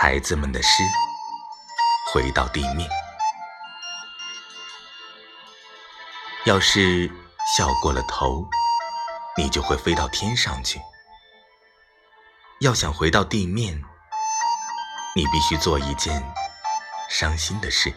孩子们的诗。回到地面。要是笑过了头你就会飞到天上去。要想回到地面你必须做一件伤心的事。